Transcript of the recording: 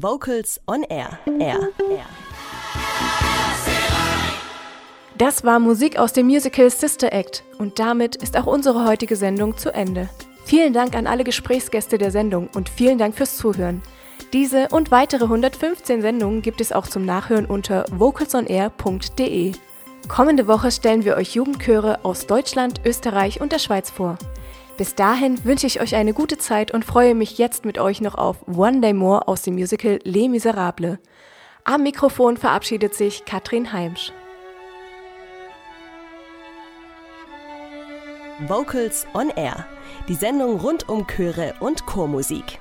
Vocals on Air. Air. Air. Das war Musik aus dem Musical Sister Act und damit ist auch unsere heutige Sendung zu Ende. Vielen Dank an alle Gesprächsgäste der Sendung und vielen Dank fürs Zuhören. Diese und weitere 115 Sendungen gibt es auch zum Nachhören unter vocalsonair.de. Kommende Woche stellen wir euch Jugendchöre aus Deutschland, Österreich und der Schweiz vor. Bis dahin wünsche ich euch eine gute Zeit und freue mich jetzt mit euch noch auf One Day More aus dem Musical Les Miserables. Am Mikrofon verabschiedet sich Katrin Heimsch. Vocals on Air. Die Sendung rund um Chöre und Chormusik.